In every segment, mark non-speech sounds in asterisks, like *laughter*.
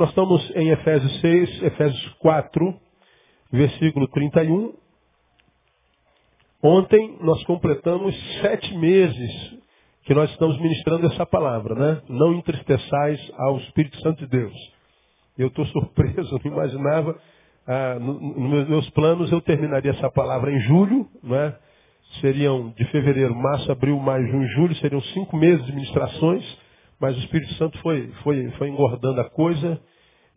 Bom, nós estamos em Efésios 6, Efésios 4, versículo 31. Ontem nós completamos sete meses que nós estamos ministrando essa palavra, né? Não entristeçais ao Espírito Santo de Deus. Eu estou surpreso, *laughs* não imaginava. Ah, nos meus planos eu terminaria essa palavra em julho, né? Seriam de fevereiro, março, abril, maio, junho, julho, seriam cinco meses de ministrações, mas o Espírito Santo foi, foi, foi engordando a coisa.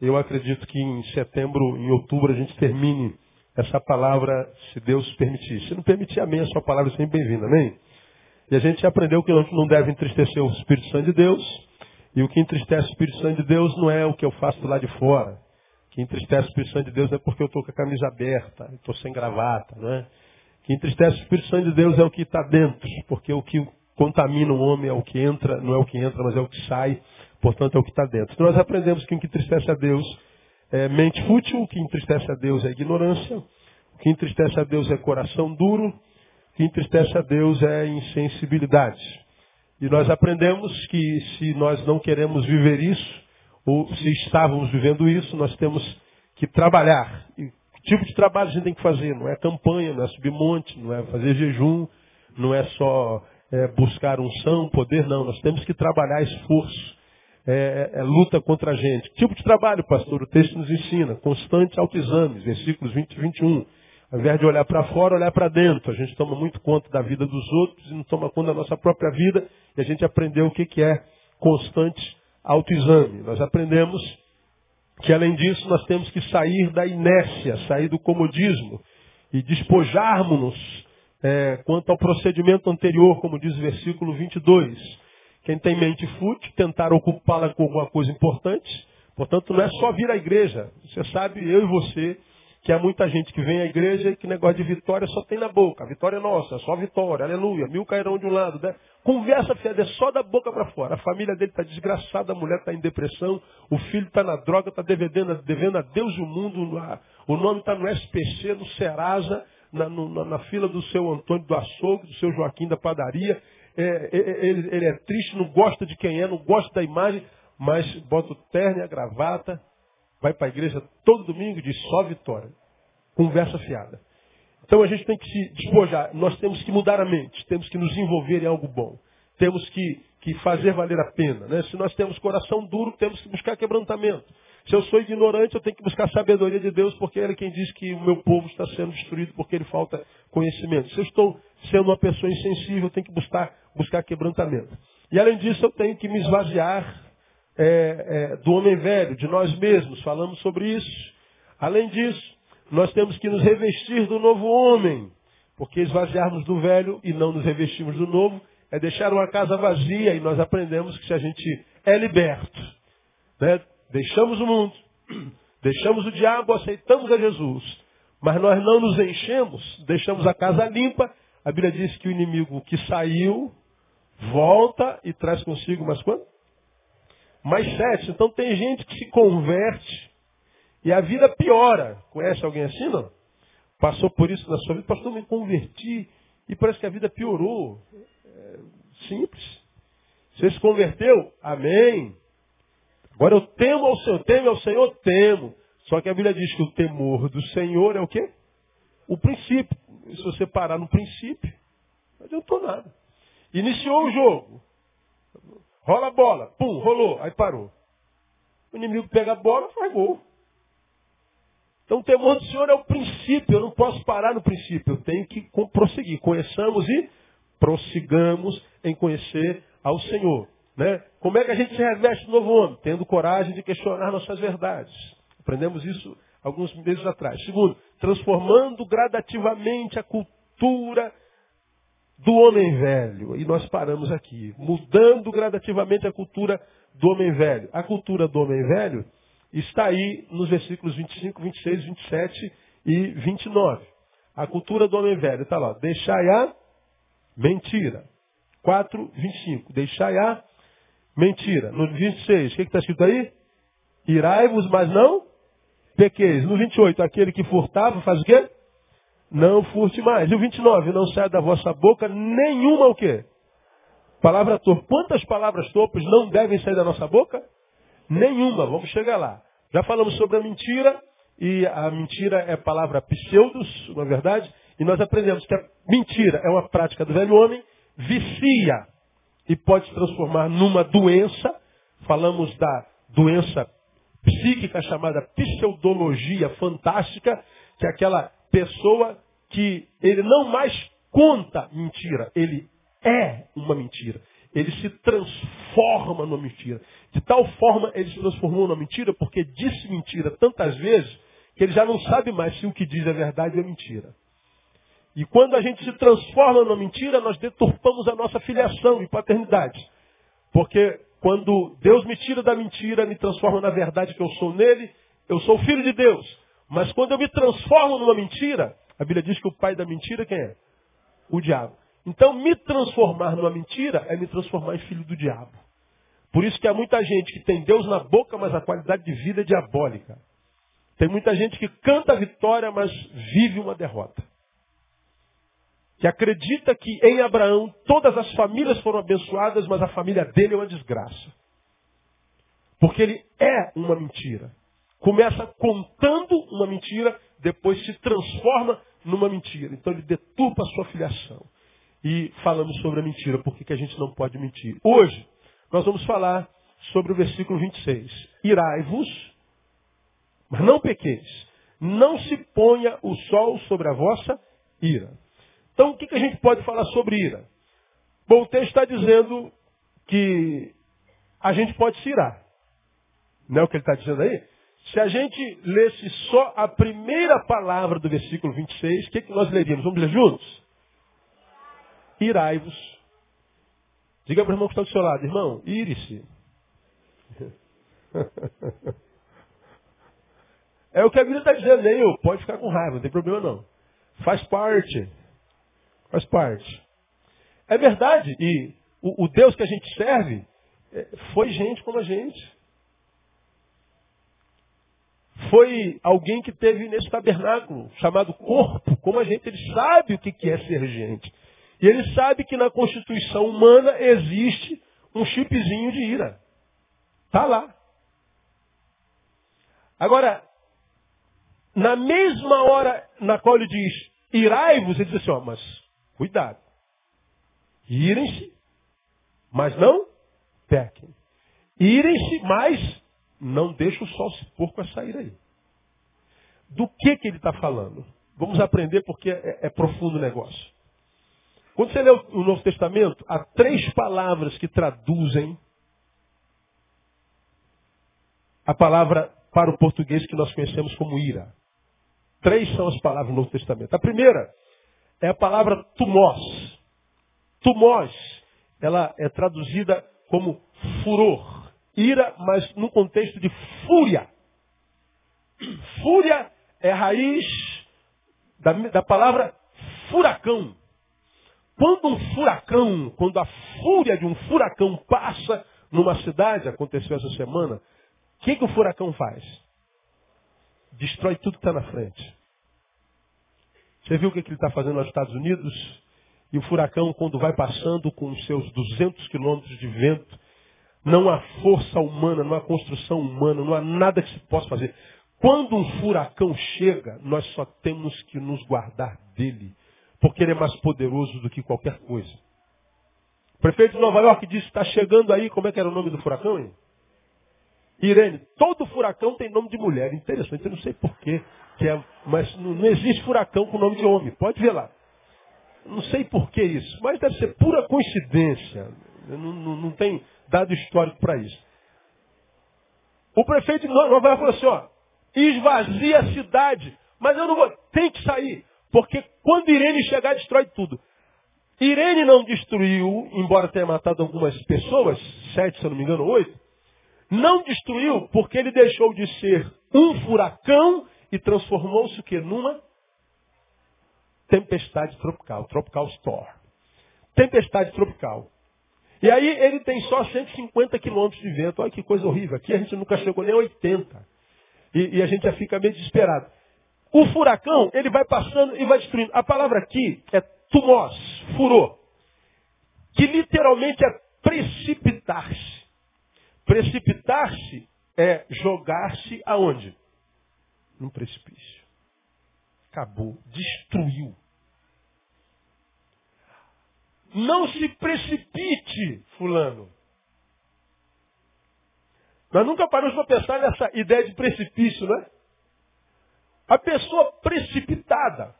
Eu acredito que em setembro, em outubro, a gente termine essa palavra, se Deus permitir. Se não permitir, amém, a sua palavra é sempre bem-vinda, amém? E a gente aprendeu que não deve entristecer o Espírito Santo de Deus. E o que entristece o Espírito Santo de Deus não é o que eu faço lado de fora. O que entristece o Espírito Santo de Deus é porque eu estou com a camisa aberta, estou sem gravata, não é? O que entristece o Espírito Santo de Deus é o que está dentro, porque o que contamina o homem é o que entra, não é o que entra, mas é o que sai, portanto é o que está dentro. Então nós aprendemos que o que entristece a Deus é mente fútil, o que entristece a Deus é ignorância, o que entristece a Deus é coração duro, que entristece a Deus é insensibilidade. E nós aprendemos que se nós não queremos viver isso, ou se estávamos vivendo isso, nós temos que trabalhar. E que tipo de trabalho a gente tem que fazer? Não é campanha, não é subir monte, não é fazer jejum, não é só é, buscar unção, poder, não. Nós temos que trabalhar esforço. É, é, é, luta contra a gente. Que tipo de trabalho, pastor? O texto nos ensina. Constante autoexame, versículos 20 e 21. Ao invés de olhar para fora, olhar para dentro. A gente toma muito conta da vida dos outros e não toma conta da nossa própria vida. E a gente aprendeu o que, que é constante autoexame. Nós aprendemos que, além disso, nós temos que sair da inércia, sair do comodismo e despojarmos-nos é, quanto ao procedimento anterior, como diz o versículo 22. Quem tem mente fútil, tentar ocupá-la com alguma coisa importante. Portanto, não é só vir à igreja. Você sabe, eu e você, que há muita gente que vem à igreja e que negócio de vitória só tem na boca. A vitória é nossa, só vitória, aleluia. Mil cairão de um lado. Né? Conversa fiada, é só da boca para fora. A família dele está desgraçada, a mulher está em depressão, o filho está na droga, está devendo, devendo a Deus e o mundo. O nome está no SPC, no Serasa, na, no, na, fila do seu Antônio do açougue, do seu Joaquim da padaria. É, é, é, ele, ele é triste, não gosta de quem é, não gosta da imagem, mas bota o terno e a gravata, vai para a igreja todo domingo e diz só vitória. Conversa fiada. Então a gente tem que se despojar, nós temos que mudar a mente, temos que nos envolver em algo bom. Temos que, que fazer valer a pena. Né? Se nós temos coração duro, temos que buscar quebrantamento. Se eu sou ignorante, eu tenho que buscar a sabedoria de Deus, porque Ele é quem diz que o meu povo está sendo destruído porque ele falta conhecimento. Se eu estou sendo uma pessoa insensível, eu tenho que buscar, buscar quebrantamento. E além disso, eu tenho que me esvaziar é, é, do homem velho, de nós mesmos. Falamos sobre isso. Além disso, nós temos que nos revestir do novo homem. Porque esvaziarmos do velho e não nos revestirmos do novo é deixar uma casa vazia e nós aprendemos que se a gente é liberto, né, deixamos o mundo, deixamos o diabo, aceitamos a Jesus, mas nós não nos enchemos, deixamos a casa limpa, a Bíblia diz que o inimigo que saiu volta e traz consigo mais quanto? Mais sete. Então tem gente que se converte e a vida piora. Conhece alguém assim, não? Passou por isso na sua vida, pastor, me converti e parece que a vida piorou. É simples. Você se converteu? Amém. Agora eu temo ao Senhor, temo ao Senhor, temo. Só que a Bíblia diz que o temor do Senhor é o quê? O princípio. E se você parar no princípio, não adiantou nada. Iniciou o jogo. Rola a bola. Pum, rolou. Aí parou. O inimigo pega a bola faz gol. Então o temor do Senhor é o princípio, eu não posso parar no princípio, eu tenho que prosseguir. Conheçamos e prossigamos em conhecer ao Senhor. Né? Como é que a gente se reveste do novo homem? Tendo coragem de questionar nossas verdades. Aprendemos isso alguns meses atrás. Segundo, transformando gradativamente a cultura do homem velho. E nós paramos aqui. Mudando gradativamente a cultura do homem velho. A cultura do homem velho está aí nos versículos 25, 26, 27 e 29. A cultura do homem velho está lá. Deixai a mentira. 4, 25. Deixai a mentira. No 26, o que está escrito aí? Irai-vos, mas não pequeis. No 28, aquele que furtava faz o quê? Não furte mais. E o 29, não sai da vossa boca nenhuma o quê? Palavra torpe. Quantas palavras torpes não devem sair da nossa boca? Nenhuma, vamos chegar lá. Já falamos sobre a mentira, e a mentira é palavra pseudos, na é verdade, e nós aprendemos que a mentira é uma prática do velho homem, vicia e pode se transformar numa doença. Falamos da doença psíquica chamada pseudologia fantástica, que é aquela pessoa que ele não mais conta mentira, ele é uma mentira. Ele se transforma numa mentira. De tal forma ele se transformou numa mentira porque disse mentira tantas vezes que ele já não sabe mais se o que diz é verdade ou é mentira. E quando a gente se transforma numa mentira, nós deturpamos a nossa filiação e paternidade. Porque quando Deus me tira da mentira, me transforma na verdade que eu sou nele, eu sou filho de Deus. Mas quando eu me transformo numa mentira, a Bíblia diz que o pai da mentira quem é? O diabo. Então, me transformar numa mentira é me transformar em filho do diabo. Por isso que há muita gente que tem Deus na boca, mas a qualidade de vida é diabólica. Tem muita gente que canta a vitória, mas vive uma derrota. Que acredita que em Abraão todas as famílias foram abençoadas, mas a família dele é uma desgraça. Porque ele é uma mentira. Começa contando uma mentira, depois se transforma numa mentira. Então ele deturpa a sua filiação. E falamos sobre a mentira, por que a gente não pode mentir. Hoje, nós vamos falar sobre o versículo 26. Irai-vos mas não pequeis. Não se ponha o sol sobre a vossa ira. Então, o que, que a gente pode falar sobre ira? Bom, o texto está dizendo que a gente pode se irar. Não é o que ele está dizendo aí? Se a gente lesse só a primeira palavra do versículo 26, o que, que nós leríamos? Vamos ler juntos? Irai-vos. Diga para o irmão que está do seu lado, irmão, ire-se. *laughs* É o que a Bíblia está dizendo, eu. Pode ficar com raiva, não tem problema não. Faz parte. Faz parte. É verdade. E o, o Deus que a gente serve é, foi gente como a gente. Foi alguém que teve nesse tabernáculo, chamado corpo, como a gente. Ele sabe o que é ser gente. E ele sabe que na constituição humana existe um chipzinho de ira. Está lá. Agora, na mesma hora na qual ele diz, irai-vos, ele diz assim, ó, mas cuidado. Irem-se, mas não pequem. Irem-se, mas não deixe o sol se pôr com essa ira aí. Do que, que ele está falando? Vamos aprender porque é, é profundo o negócio. Quando você lê o Novo Testamento, há três palavras que traduzem a palavra para o português que nós conhecemos como ira. Três são as palavras do Novo Testamento. A primeira é a palavra tumós. Tumós, ela é traduzida como furor, ira, mas no contexto de fúria. Fúria é raiz da, da palavra furacão. Quando um furacão, quando a fúria de um furacão passa numa cidade, aconteceu essa semana, o que, que o furacão faz? destrói tudo que está na frente. Você viu o que, ele está fazendo nos Estados Unidos? E o furacão, quando vai passando com seus 200 quilômetros de vento, não há força humana, não há construção humana, não há nada que se possa fazer. Quando um furacão chega, nós só temos que nos guardar dele, porque ele é mais poderoso do que qualquer coisa. O prefeito de Nova York disse, está chegando aí, como é que era o nome do furacão? Hein? Irene, todo furacão tem nome de mulher. Interessante, eu não sei porquê. É, mas não, existe furacão com nome de homem. Pode ver lá. Não sei por que isso, mas deve ser pura coincidência. Não, não, não tem dado histórico para isso. O prefeito de Nova York falou assim, ó, esvazia a cidade, mas eu não vou, tem que sair, porque quando Irene chegar, destrói tudo. Irene não destruiu, embora tenha matado algumas pessoas, sete, se eu não me engano, oito, não destruiu porque ele deixou de ser um furacão e transformou-se o que? Numa tempestade tropical, tropical storm. Tempestade tropical. E aí ele tem só 150 quilômetros de vento. Olha que coisa horrível. Aqui a gente nunca chegou nem a 80. E, e a gente já fica meio desesperado. O furacão, ele vai passando e vai destruindo. A palavra aqui é tumós, furor. Que literalmente é precipitar-se. Precipitar-se é jogar-se aonde? Num precipício. Acabou. Destruiu. Não se precipite, fulano. Nós nunca paramos para pensar nessa ideia de precipício, né? A pessoa precipitada,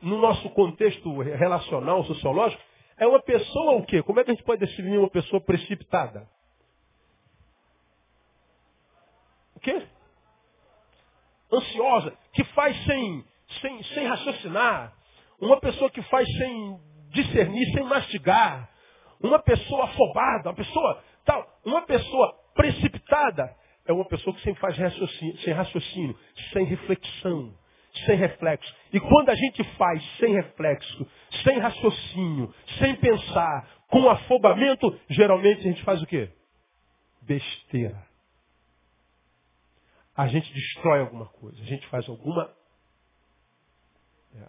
no nosso contexto relacional, sociológico, é uma pessoa o quê? Como é que a gente pode definir uma pessoa precipitada? O quê? Ansiosa, que faz sem, sem, sem raciocinar. Uma pessoa que faz sem discernir, sem mastigar. Uma pessoa afobada, uma pessoa tal. Uma pessoa precipitada é uma pessoa que sempre faz raciocínio, sem raciocínio, sem reflexão, sem reflexo. E quando a gente faz sem reflexo, sem raciocínio, sem pensar, com afobamento, geralmente a gente faz o quê? Besteira. A gente destrói alguma coisa, a gente faz alguma é,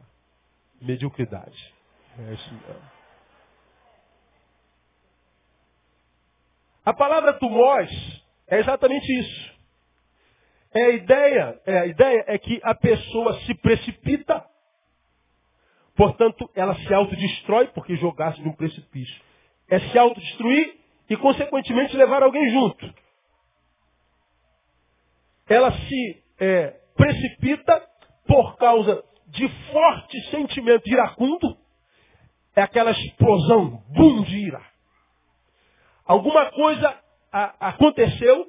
mediocridade. É isso mesmo. A palavra tumós é exatamente isso. É a ideia, é a ideia é que a pessoa se precipita, portanto, ela se autodestrói porque jogasse de um precipício. É se autodestruir e, consequentemente, levar alguém junto. Ela se é, precipita por causa de forte sentimento iracundo, é aquela explosão, bum, de ira. Alguma coisa a, aconteceu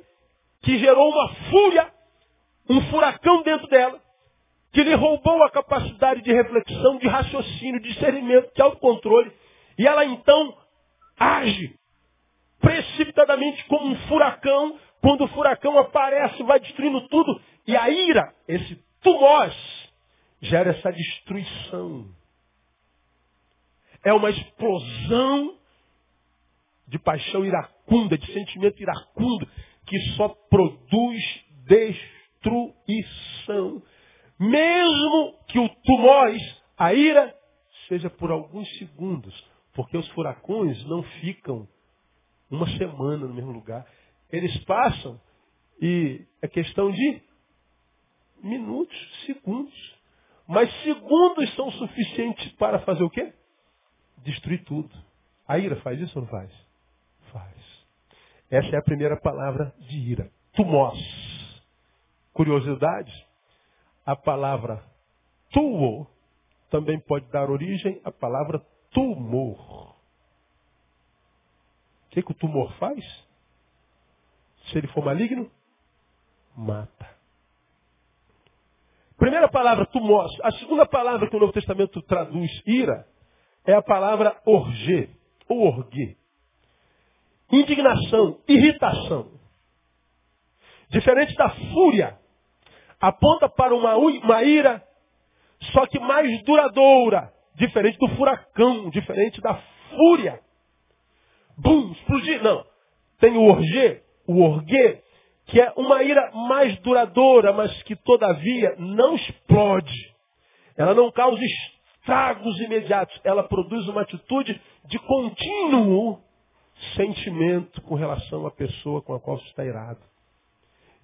que gerou uma fúria, um furacão dentro dela, que lhe roubou a capacidade de reflexão, de raciocínio, de discernimento, de autocontrole. E ela então age precipitadamente como um furacão. Quando o furacão aparece, vai destruindo tudo. E a ira, esse tumós, gera essa destruição. É uma explosão de paixão iracunda, de sentimento iracundo, que só produz destruição. Mesmo que o tumós, a ira, seja por alguns segundos. Porque os furacões não ficam uma semana no mesmo lugar. Eles passam e é questão de minutos, segundos. Mas segundos são suficientes para fazer o quê? Destruir tudo. A ira faz isso ou não faz? faz. Essa é a primeira palavra de ira. Tumós. Curiosidade, a palavra tuo também pode dar origem à palavra tumor. O que, que o tumor faz? Se ele for maligno, mata. Primeira palavra, tumós. A segunda palavra que o Novo Testamento traduz ira é a palavra orgê, ou indignação, irritação. Diferente da fúria, aponta para uma, uma ira, só que mais duradoura. Diferente do furacão, diferente da fúria. Bum, explodir. Não. Tem o orgê, o orguê, que é uma ira mais duradoura, mas que todavia não explode. Ela não causa estragos imediatos. Ela produz uma atitude de contínuo sentimento com relação à pessoa com a qual você está irado.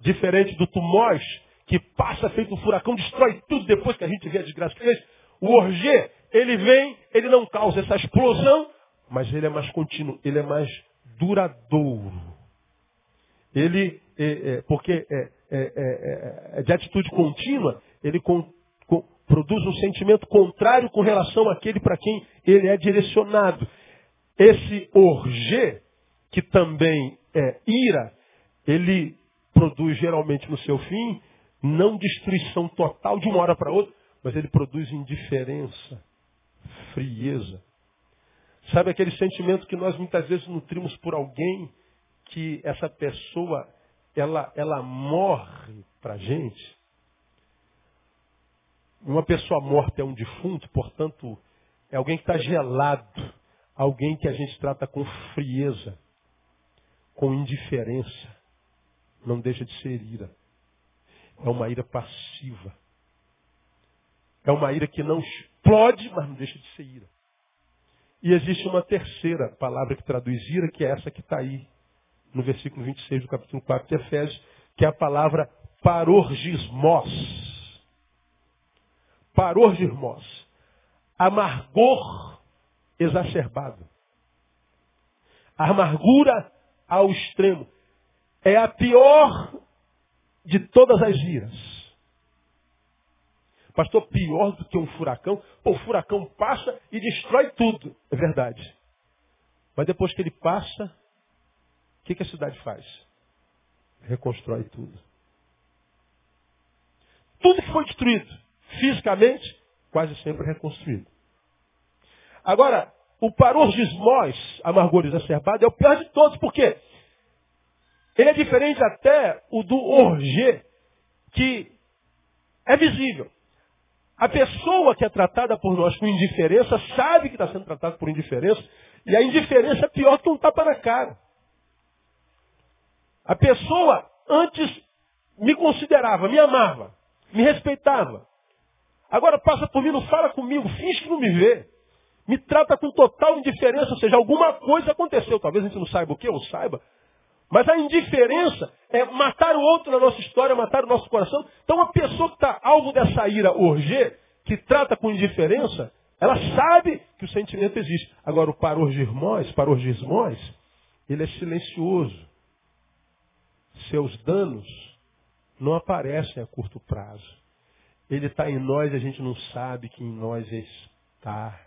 Diferente do tumós, que passa feito um furacão, destrói tudo depois que a gente vê a desgraça que fez. O orgê, ele vem, ele não causa essa explosão, mas ele é mais contínuo, ele é mais duradouro. Ele, é, é, porque é, é, é, é de atitude contínua, ele produz um sentimento contrário com relação àquele para quem ele é direcionado. Esse orgê, que também é ira, ele produz geralmente no seu fim não destruição total de uma hora para outra, mas ele produz indiferença, frieza. Sabe aquele sentimento que nós muitas vezes nutrimos por alguém que essa pessoa ela, ela morre para a gente? Uma pessoa morta é um defunto, portanto, é alguém que está gelado alguém que a gente trata com frieza, com indiferença. Não deixa de ser ira. É uma ira passiva. É uma ira que não explode, mas não deixa de ser ira. E existe uma terceira palavra que traduz ira, que é essa que está aí no versículo 26 do capítulo 4 de Efésios, que é a palavra parorgismos. Parorgismos. Amargor exacerbado. Amargura ao extremo. É a pior de todas as iras. Pastor, pior do que um furacão? O furacão passa e destrói tudo. É verdade. Mas depois que ele passa, que, que a cidade faz? Reconstrói tudo. Tudo que foi destruído, fisicamente, quase sempre reconstruído. Agora, o parorgismós, amargor exacerbado, é o pior de todos, porque ele é diferente até o do orgê, que é visível. A pessoa que é tratada por nós com indiferença sabe que está sendo tratada por indiferença, e a indiferença é pior que um tapa na cara. A pessoa antes me considerava, me amava, me respeitava. Agora passa por mim, não fala comigo, finge que não me vê me trata com total indiferença, ou seja, alguma coisa aconteceu. Talvez a gente não saiba o que, ou saiba. Mas a indiferença é matar o outro na nossa história, matar o nosso coração. Então a pessoa que está alvo dessa ira orgê, que trata com indiferença, ela sabe que o sentimento existe. Agora o parorgismós, parorgismós, ele é silencioso. Seus danos não aparecem a curto prazo. Ele está em nós e a gente não sabe que em nós está.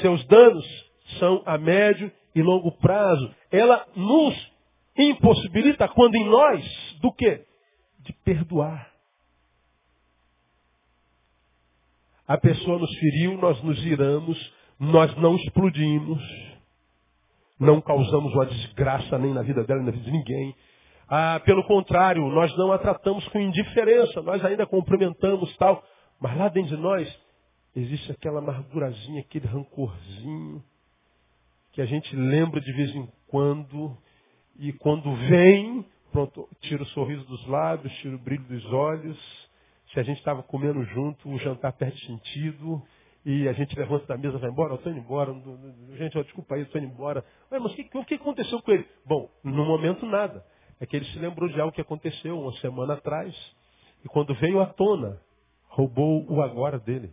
Seus danos são a médio e longo prazo. Ela nos impossibilita quando em nós do que? De perdoar. A pessoa nos feriu, nós nos iramos, nós não explodimos, não causamos uma desgraça nem na vida dela, nem na vida de ninguém. Ah, pelo contrário, nós não a tratamos com indiferença, nós ainda cumprimentamos tal, mas lá dentro de nós existe aquela amargurazinha, aquele rancorzinho, que a gente lembra de vez em quando, e quando vem, pronto, tira o sorriso dos lábios, tira o brilho dos olhos. Se a gente estava comendo junto, o jantar perde sentido, e a gente levanta da mesa vai embora, eu estou indo embora, gente, ó, desculpa aí, eu estou indo embora. Mas o que, o que aconteceu com ele? Bom, no momento nada. É que ele se lembrou de algo que aconteceu uma semana atrás, e quando veio à tona, roubou o agora dele.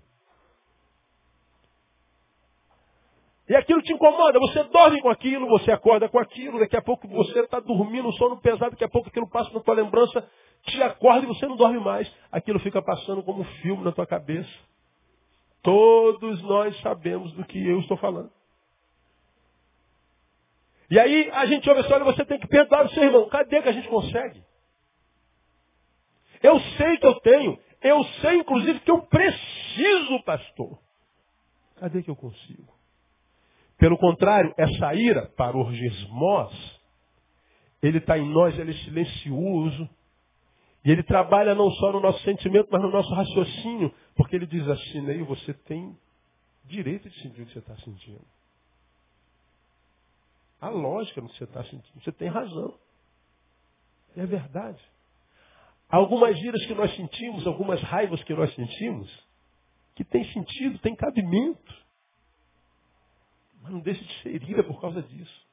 E aquilo te incomoda, você dorme com aquilo, você acorda com aquilo, daqui a pouco você está dormindo, um sono pesado, daqui a pouco aquilo passa na tua lembrança, te acorda e você não dorme mais. Aquilo fica passando como um filme na tua cabeça. Todos nós sabemos do que eu estou falando. E aí a gente ouve assim, olha, você tem que perdoar o seu irmão. Cadê que a gente consegue? Eu sei que eu tenho. Eu sei, inclusive, que eu preciso, pastor. Cadê que eu consigo? Pelo contrário, essa ira, para orgismos, ele está em nós, ele é silencioso. E ele trabalha não só no nosso sentimento, mas no nosso raciocínio. Porque ele diz assim, Neil, você tem direito de sentir o que você está sentindo. A lógica no que você está sentindo. Você tem razão. É verdade. Algumas iras que nós sentimos, algumas raivas que nós sentimos, que tem sentido, tem cabimento. Mas não deixa de ser ira por causa disso.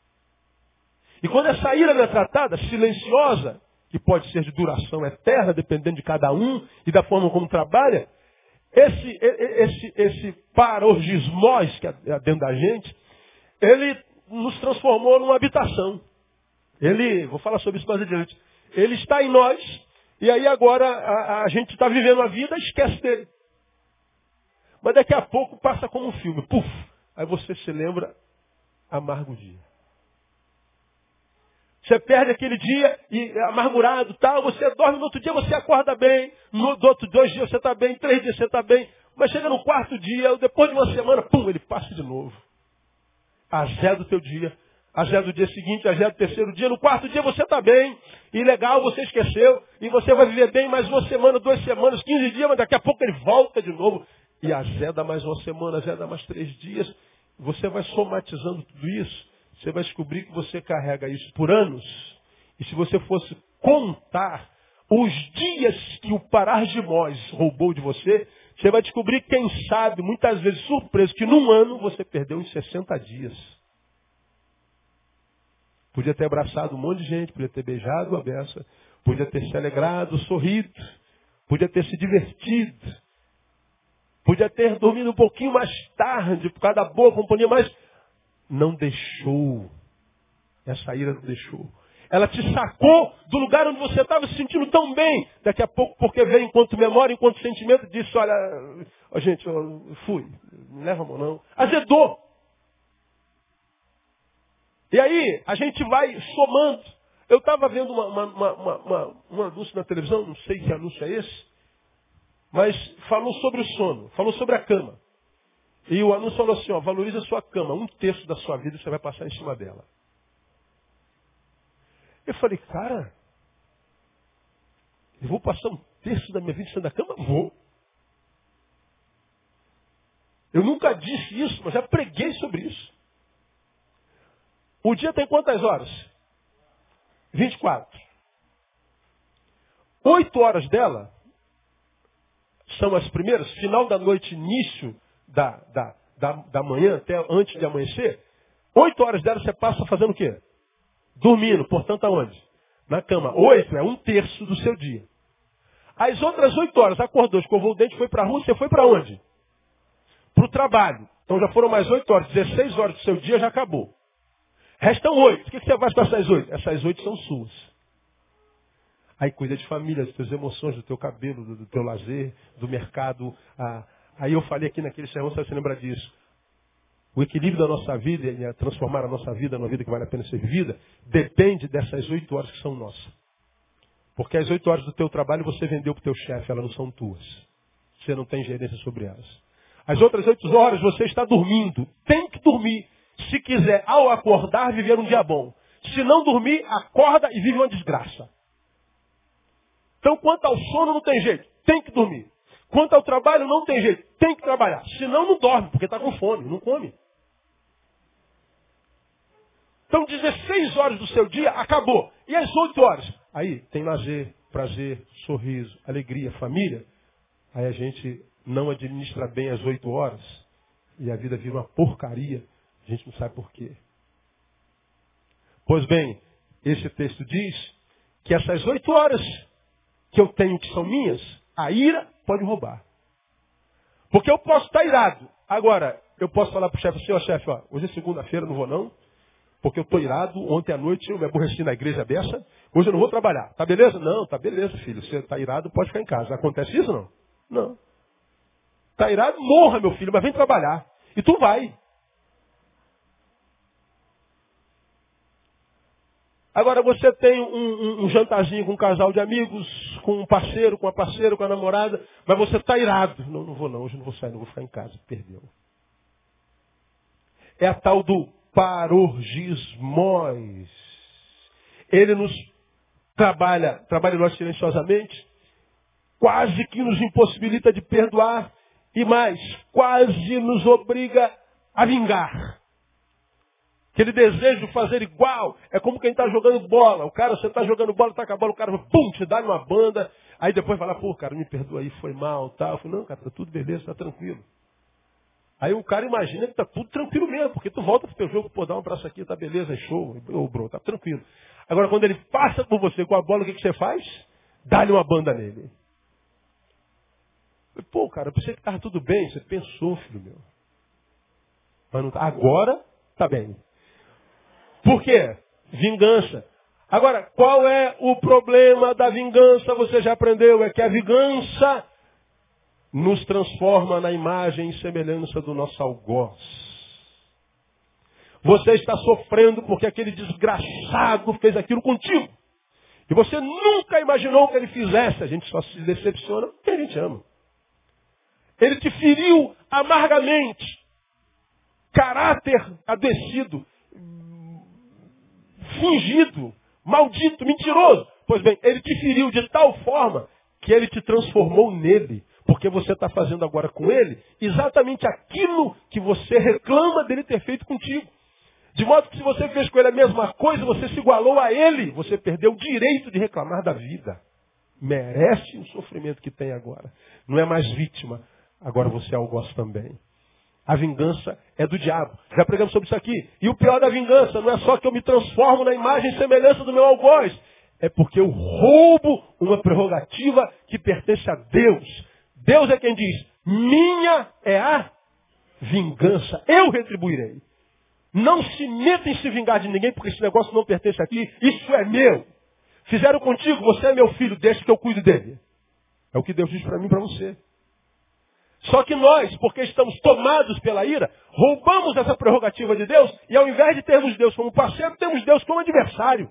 E quando essa ira não é tratada, silenciosa, que pode ser de duração eterna, dependendo de cada um e da forma como trabalha, esse, esse, esse parorgismós que é dentro da gente, ele nos transformou numa habitação. Ele, vou falar sobre isso mais adiante, ele está em nós, e aí agora a, a gente está vivendo a vida e esquece dele. Mas daqui a pouco passa como um filme. Puf! Aí você se lembra, amargo dia. Você perde aquele dia e amargurado, tal, você dorme, no outro dia você acorda bem, no do outro dois dias você está bem, três dias você está bem, mas chega no quarto dia, depois de uma semana, pum, ele passa de novo. Azé do teu dia, azé do dia seguinte, azé do terceiro dia, no quarto dia você está bem, e legal, você esqueceu, e você vai viver bem mais uma semana, duas semanas, quinze dias, mas daqui a pouco ele volta de novo. E azeda mais uma semana, azeda mais três dias. Você vai somatizando tudo isso. Você vai descobrir que você carrega isso por anos. E se você fosse contar os dias que o parar de Mós roubou de você, você vai descobrir, quem sabe, muitas vezes surpreso, que num ano você perdeu em 60 dias. Podia ter abraçado um monte de gente, podia ter beijado a beça, podia ter se alegrado, sorrido, podia ter se divertido, podia ter dormido um pouquinho mais tarde por causa da boa companhia, mas não deixou. Essa ira não deixou. Ela te sacou do lugar onde você estava se sentindo tão bem. Daqui a pouco, porque veio enquanto memória, enquanto sentimento, disse, olha, ó, gente, eu fui, não leva a mão não. Azedou. E aí, a gente vai somando. Eu estava vendo uma, uma, uma, um anúncio na televisão, não sei que anúncio é esse, mas falou sobre o sono, falou sobre a cama. E o anúncio falou assim, ó, valorize a sua cama, um terço da sua vida você vai passar em cima dela. Eu falei, cara, eu vou passar um terço da minha vida em cima da cama? Vou. Eu nunca disse isso, mas já preguei sobre isso. O dia tem quantas horas? 24. Oito horas dela são as primeiras, final da noite, início da, da, da, da manhã, até antes de amanhecer. Oito horas dela você passa fazendo o quê? Dormindo, portanto, aonde? Na cama. Oito é um terço do seu dia. As outras oito horas, acordou, escovou o dente, foi para a rua, você foi para onde? Para o trabalho. Então já foram mais oito horas, 16 horas do seu dia já acabou. Restam oito. O que você faz com essas oito? Essas oito são suas. Aí cuida de família, das tuas emoções, do teu cabelo, do, do teu lazer, do mercado. Ah, aí eu falei aqui naquele sermão, você se lembrar disso. O equilíbrio da nossa vida e transformar a nossa vida numa vida que vale a pena ser vivida, depende dessas oito horas que são nossas. Porque as oito horas do teu trabalho você vendeu para o teu chefe, elas não são tuas. Você não tem gerência sobre elas. As outras oito horas você está dormindo. Tem que dormir. Se quiser, ao acordar, viver um dia bom. Se não dormir, acorda e vive uma desgraça. Então, quanto ao sono, não tem jeito. Tem que dormir. Quanto ao trabalho, não tem jeito. Tem que trabalhar. Senão, não dorme, porque está com fome. Não come. Então, 16 horas do seu dia acabou. E as 8 horas? Aí tem lazer, prazer, sorriso, alegria, família. Aí a gente não administra bem as 8 horas. E a vida vira uma porcaria. A gente não sabe por quê. Pois bem, esse texto diz que essas 8 horas que eu tenho que são minhas, a ira pode roubar. Porque eu posso estar irado. Agora, eu posso falar para o chefe assim, ó chefe, ó, hoje é segunda-feira, não vou não porque eu estou irado, ontem à noite eu me aborreci na igreja dessa, hoje eu não vou trabalhar. Tá beleza? Não, tá beleza, filho. Você está irado, pode ficar em casa. Acontece isso não? Não. Está irado? Morra, meu filho, mas vem trabalhar. E tu vai. Agora você tem um, um, um, jantarzinho com um casal de amigos, com um parceiro, com uma parceira, com a namorada, mas você está irado. Não, não vou não, hoje não vou sair, não vou ficar em casa. Perdeu. É a tal do parorgismós. Ele nos trabalha, trabalha nós silenciosamente, quase que nos impossibilita de perdoar e mais, quase nos obriga a vingar. Aquele desejo de fazer igual, é como quem está jogando bola. O cara, você está jogando bola, está com a bola, o cara pum, te dá uma banda, aí depois fala, pô, cara, me perdoa aí, foi mal, tal. Eu falo, não, cara, tá tudo beleza, tá tranquilo. Aí o cara imagina que tá tudo tranquilo mesmo, porque tu volta pro teu jogo, pô, dá um abraço aqui, tá beleza, é show, ô bro, tá tranquilo. Agora quando ele passa por você com a bola, o que, que você faz? Dá-lhe uma banda nele. Pô, cara, eu pensei que tava tudo bem, você pensou, filho meu. Mas não tá. Agora, tá bem. Por quê? Vingança. Agora, qual é o problema da vingança? Você já aprendeu, é que a vingança nos transforma na imagem e semelhança do nosso algoz. Você está sofrendo porque aquele desgraçado fez aquilo contigo. E você nunca imaginou que ele fizesse. A gente só se decepciona porque a gente ama. Ele te feriu amargamente. Caráter adoecido. Fingido. Maldito, mentiroso. Pois bem, ele te feriu de tal forma que ele te transformou nele. Porque você está fazendo agora com ele exatamente aquilo que você reclama dele ter feito contigo. De modo que se você fez com ele a mesma coisa, você se igualou a ele. Você perdeu o direito de reclamar da vida. Merece o sofrimento que tem agora. Não é mais vítima. Agora você é algoz também. A vingança é do diabo. Já pregamos sobre isso aqui. E o pior da vingança não é só que eu me transformo na imagem e semelhança do meu algoz. É porque eu roubo uma prerrogativa que pertence a Deus. Deus é quem diz, minha é a vingança. Eu retribuirei. Não se meta em se vingar de ninguém, porque esse negócio não pertence aqui. Isso é meu. Fizeram contigo, você é meu filho, deixa que eu cuido dele. É o que Deus diz para mim e para você. Só que nós, porque estamos tomados pela ira, roubamos essa prerrogativa de Deus e ao invés de termos Deus como parceiro, temos Deus como adversário.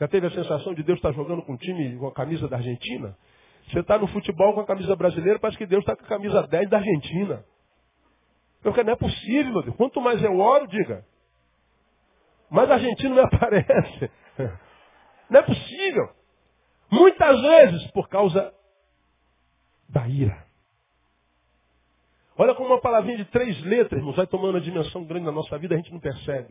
Já teve a sensação de Deus estar jogando com um time com a camisa da Argentina? Você está no futebol com a camisa brasileira, parece que Deus está com a camisa 10 da Argentina. Porque não é possível, meu Deus. Quanto mais eu oro, diga. Mas argentino não *laughs* aparece. Não é possível. Muitas vezes por causa da ira. Olha como uma palavrinha de três letras, irmãos, vai tomando uma dimensão grande na nossa vida, a gente não percebe.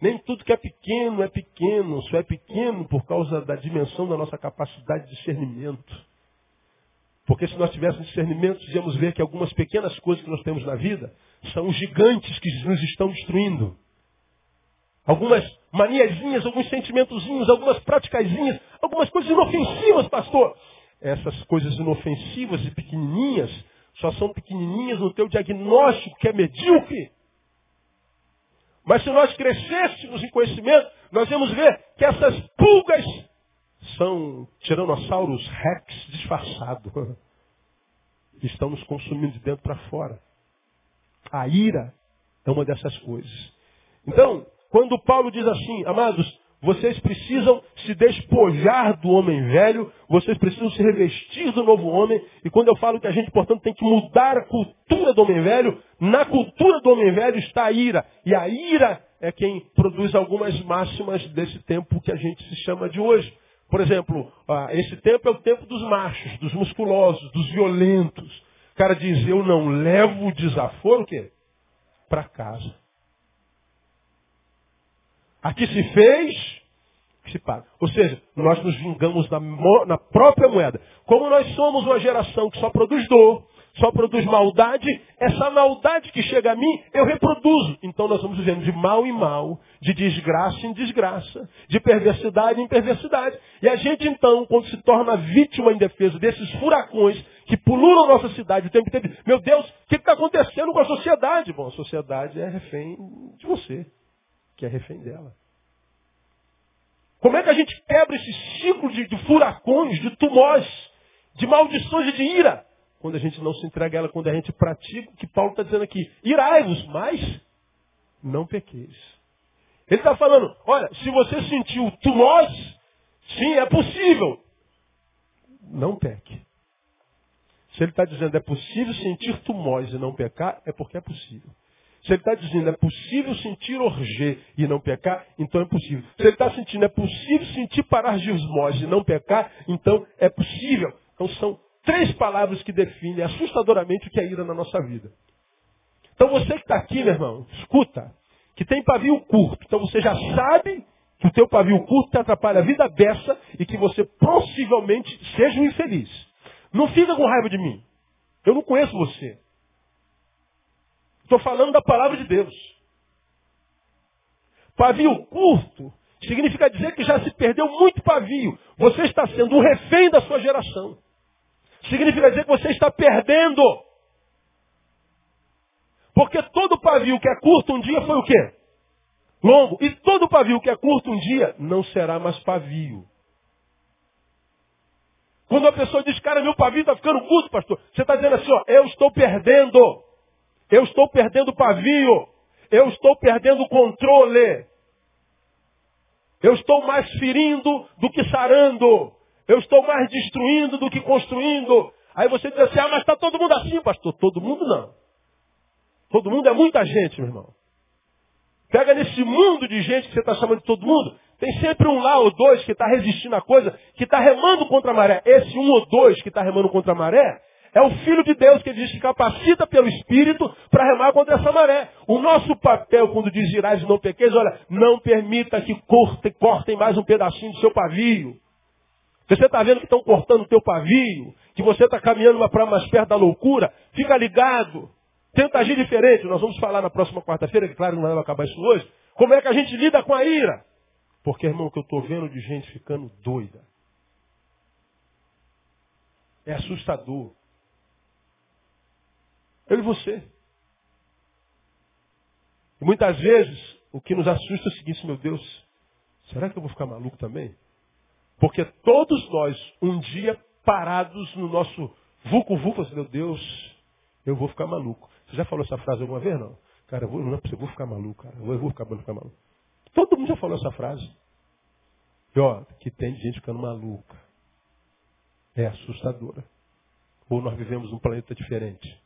Nem tudo que é pequeno é pequeno, só é pequeno por causa da dimensão da nossa capacidade de discernimento. Porque se nós tivéssemos discernimento, íamos ver que algumas pequenas coisas que nós temos na vida são gigantes que nos estão destruindo. Algumas maniazinhas, alguns sentimentozinhos, algumas praticazinhas, algumas coisas inofensivas, pastor. Essas coisas inofensivas e pequenininhas só são pequenininhas no teu diagnóstico, que é medíocre. Mas se nós crescêssemos em conhecimento, nós vamos ver que essas pulgas são tiranossauros rex disfarçados. *laughs* Estão nos consumindo de dentro para fora. A ira é uma dessas coisas. Então, quando Paulo diz assim, amados, vocês precisam se despojar do homem velho, vocês precisam se revestir do novo homem. E quando eu falo que a gente, portanto, tem que mudar a cultura do homem velho, na cultura do homem velho está a ira. E a ira é quem produz algumas máximas desse tempo que a gente se chama de hoje. Por exemplo, esse tempo é o tempo dos machos, dos musculosos, dos violentos. O cara diz, eu não levo o desaforo o quê? Para casa. Aqui se fez, se paga. Ou seja, nós nos vingamos na, na própria moeda. Como nós somos uma geração que só produz dor, só produz maldade, essa maldade que chega a mim, eu reproduzo. Então nós vamos vivendo de mal em mal, de desgraça em desgraça, de perversidade em perversidade. E a gente então, quando se torna vítima indefesa desses furacões que pululam nossa cidade o tempo inteiro, meu Deus, o que está acontecendo com a sociedade? Bom, a sociedade é refém de você que é refém dela. Como é que a gente quebra esse ciclo de, de furacões, de tumores, de maldições e de ira? Quando a gente não se entrega a ela, quando a gente pratica o que Paulo está dizendo aqui. Irai-vos, mas não pequeis. Ele está falando, olha, se você sentiu tumores, sim, é possível. Não peque. Se ele está dizendo é possível sentir tumores e não pecar, é porque é possível. Se ele está dizendo é possível sentir orgê e não pecar, então é possível. Se ele está sentindo é possível sentir parar de osmose e não pecar, então é possível. Então são três palavras que definem assustadoramente o que é ira na nossa vida. Então você que está aqui, meu irmão, escuta, que tem pavio curto. Então você já sabe que o teu pavio curto te atrapalha a vida dessa e que você possivelmente seja um infeliz. Não fica com raiva de mim. Eu não conheço você. Estou falando da palavra de Deus. Pavio curto significa dizer que já se perdeu muito pavio. Você está sendo um refém da sua geração. Significa dizer que você está perdendo. Porque todo pavio que é curto um dia foi o quê? Longo. E todo pavio que é curto um dia não será mais pavio. Quando a pessoa diz, cara, meu pavio está ficando curto, pastor, você está dizendo assim, ó, eu estou perdendo. Eu estou perdendo o pavio. Eu estou perdendo o controle. Eu estou mais ferindo do que sarando. Eu estou mais destruindo do que construindo. Aí você diz assim, ah, mas está todo mundo assim, pastor. Todo mundo não. Todo mundo é muita gente, meu irmão. Pega nesse mundo de gente que você está chamando de todo mundo, tem sempre um lá ou dois que está resistindo à coisa, que está remando contra a maré. Esse um ou dois que está remando contra a maré é o Filho de Deus que diz que capacita pelo Espírito para remar contra essa maré. O nosso papel, quando diz girais e não pequeis, olha, não permita que cortem, cortem mais um pedacinho do seu pavio. Você está vendo que estão cortando o teu pavio, que você está caminhando para mais perto da loucura, fica ligado. tenta agir diferente. Nós vamos falar na próxima quarta-feira, que claro não vai acabar isso hoje. Como é que a gente lida com a ira? Porque, irmão, o que eu estou vendo de gente ficando doida. É assustador. Eu e você. E muitas vezes, o que nos assusta é o seguinte, meu Deus, será que eu vou ficar maluco também? Porque todos nós, um dia parados no nosso vucu-vucu, assim, meu Deus, eu vou ficar maluco. Você já falou essa frase alguma vez, não? Cara, eu vou, não é eu vou ficar maluco, cara. Eu vou ficar, vou ficar maluco. Todo mundo já falou essa frase. E ó, que tem gente ficando maluca. É assustadora. Ou nós vivemos um planeta diferente.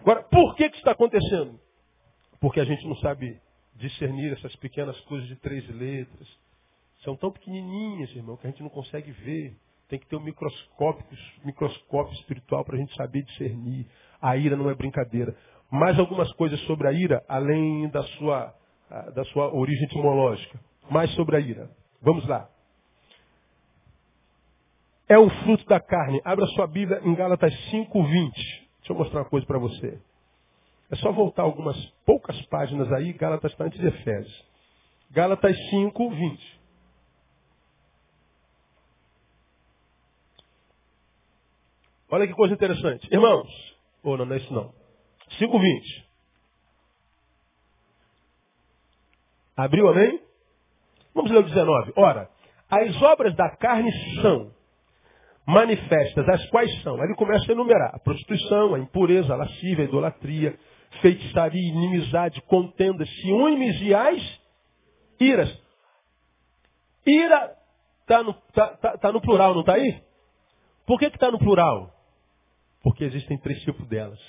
Agora, por que, que está acontecendo? Porque a gente não sabe discernir essas pequenas coisas de três letras. São tão pequenininhas, irmão, que a gente não consegue ver. Tem que ter um microscópio, microscópio espiritual para a gente saber discernir. A ira não é brincadeira. Mais algumas coisas sobre a ira, além da sua, da sua origem etimológica. Mais sobre a ira. Vamos lá. É um fruto da carne. Abra sua Bíblia em Gálatas 5:20. Deixa eu mostrar uma coisa para você. É só voltar algumas poucas páginas aí, Gálatas está antes de Efésios. Gálatas 5, 20. Olha que coisa interessante. Irmãos, ou oh, não, não é isso não. 5, 20. Abriu, amém? Vamos ler o 19. Ora, as obras da carne são manifestas, as quais são? Aí ele começa a enumerar. A prostituição, a impureza, a lascívia, a idolatria, feitiçaria, inimizade, contendas, ciúmes e as iras. Ira está no, tá, tá, tá no plural, não está aí? Por que está no plural? Porque existem três tipos delas.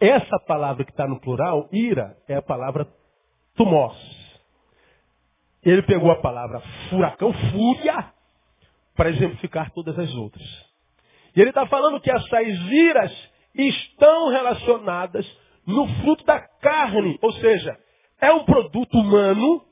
Essa palavra que está no plural, ira, é a palavra tumós. Ele pegou a palavra furacão, fúria, para exemplificar todas as outras. E ele está falando que essas iras estão relacionadas no fruto da carne, ou seja, é um produto humano,